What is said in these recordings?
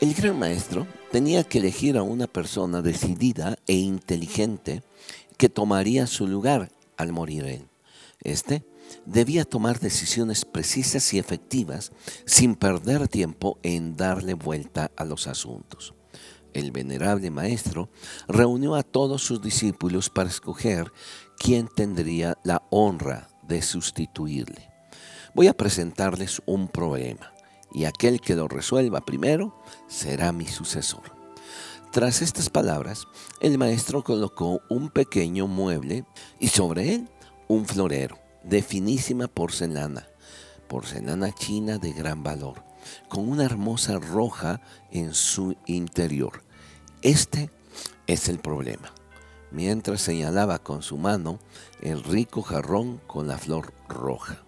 El gran maestro tenía que elegir a una persona decidida e inteligente que tomaría su lugar al morir él. Este debía tomar decisiones precisas y efectivas sin perder tiempo en darle vuelta a los asuntos. El venerable maestro reunió a todos sus discípulos para escoger quién tendría la honra de sustituirle. Voy a presentarles un problema y aquel que lo resuelva primero será mi sucesor. Tras estas palabras, el maestro colocó un pequeño mueble y sobre él un florero de finísima porcelana, porcelana china de gran valor, con una hermosa roja en su interior. Este es el problema. Mientras señalaba con su mano el rico jarrón con la flor roja.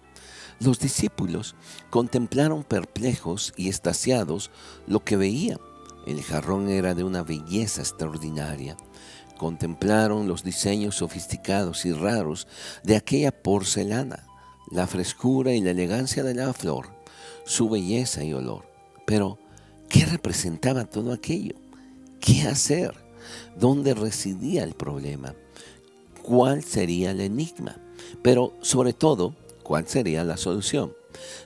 Los discípulos contemplaron perplejos y estasiados lo que veían. El jarrón era de una belleza extraordinaria. Contemplaron los diseños sofisticados y raros de aquella porcelana, la frescura y la elegancia de la flor, su belleza y olor. Pero, ¿qué representaba todo aquello? ¿Qué hacer? ¿Dónde residía el problema? ¿Cuál sería el enigma? Pero, sobre todo, ¿cuál sería la solución?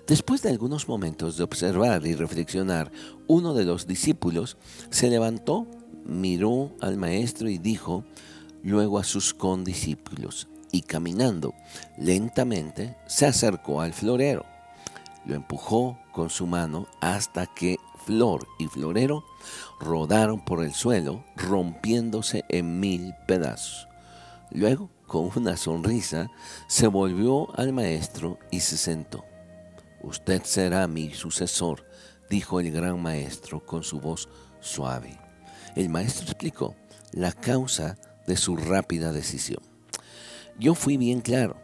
Después de algunos momentos de observar y reflexionar, uno de los discípulos se levantó miró al maestro y dijo luego a sus condiscípulos, y caminando lentamente se acercó al florero. Lo empujó con su mano hasta que flor y florero rodaron por el suelo, rompiéndose en mil pedazos. Luego, con una sonrisa, se volvió al maestro y se sentó. Usted será mi sucesor, dijo el gran maestro con su voz suave. El maestro explicó la causa de su rápida decisión. Yo fui bien claro.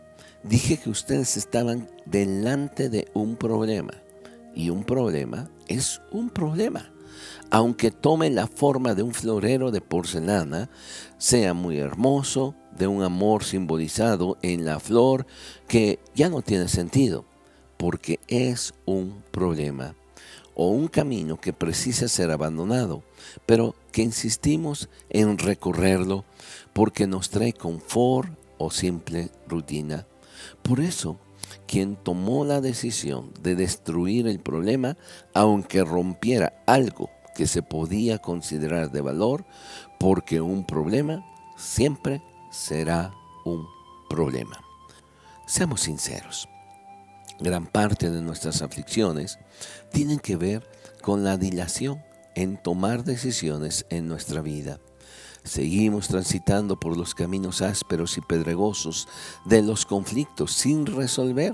Dije que ustedes estaban delante de un problema. Y un problema es un problema. Aunque tome la forma de un florero de porcelana, sea muy hermoso, de un amor simbolizado en la flor que ya no tiene sentido, porque es un problema o un camino que precisa ser abandonado, pero que insistimos en recorrerlo porque nos trae confort o simple rutina. Por eso, quien tomó la decisión de destruir el problema, aunque rompiera algo que se podía considerar de valor, porque un problema siempre será un problema. Seamos sinceros gran parte de nuestras aflicciones tienen que ver con la dilación en tomar decisiones en nuestra vida. Seguimos transitando por los caminos ásperos y pedregosos de los conflictos sin resolver,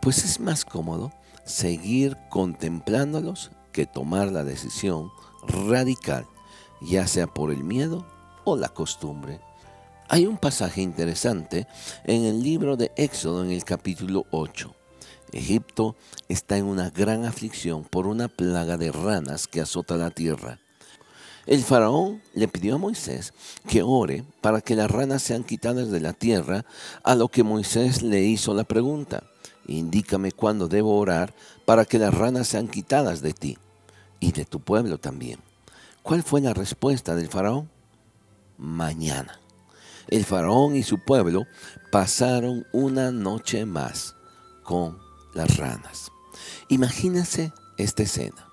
pues es más cómodo seguir contemplándolos que tomar la decisión radical, ya sea por el miedo o la costumbre. Hay un pasaje interesante en el libro de Éxodo en el capítulo 8 Egipto está en una gran aflicción por una plaga de ranas que azota la tierra. El faraón le pidió a Moisés que ore para que las ranas sean quitadas de la tierra, a lo que Moisés le hizo la pregunta, indícame cuándo debo orar para que las ranas sean quitadas de ti y de tu pueblo también. ¿Cuál fue la respuesta del faraón? Mañana. El faraón y su pueblo pasaron una noche más con las ranas. Imagínense esta escena.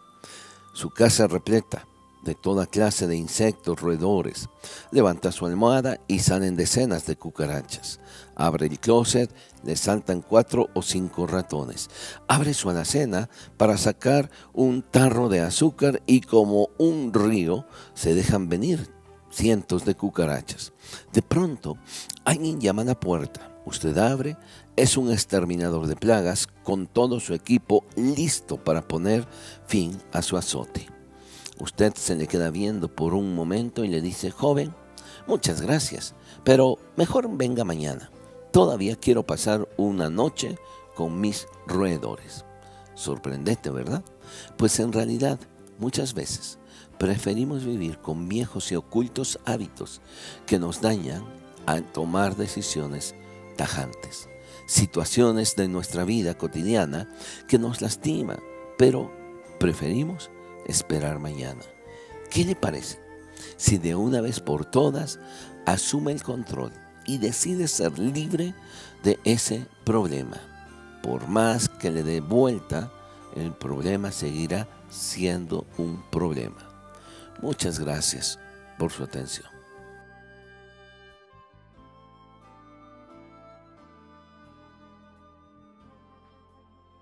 Su casa repleta de toda clase de insectos, roedores. Levanta su almohada y salen decenas de cucarachas. Abre el closet, le saltan cuatro o cinco ratones. Abre su alacena para sacar un tarro de azúcar y como un río se dejan venir cientos de cucarachas. De pronto, alguien llama a la puerta. Usted abre, es un exterminador de plagas con todo su equipo listo para poner fin a su azote. Usted se le queda viendo por un momento y le dice, joven, muchas gracias, pero mejor venga mañana. Todavía quiero pasar una noche con mis roedores. Sorprendente, ¿verdad? Pues en realidad, muchas veces preferimos vivir con viejos y ocultos hábitos que nos dañan al tomar decisiones tajantes situaciones de nuestra vida cotidiana que nos lastiman, pero preferimos esperar mañana. ¿Qué le parece? Si de una vez por todas asume el control y decide ser libre de ese problema. Por más que le dé vuelta, el problema seguirá siendo un problema. Muchas gracias por su atención.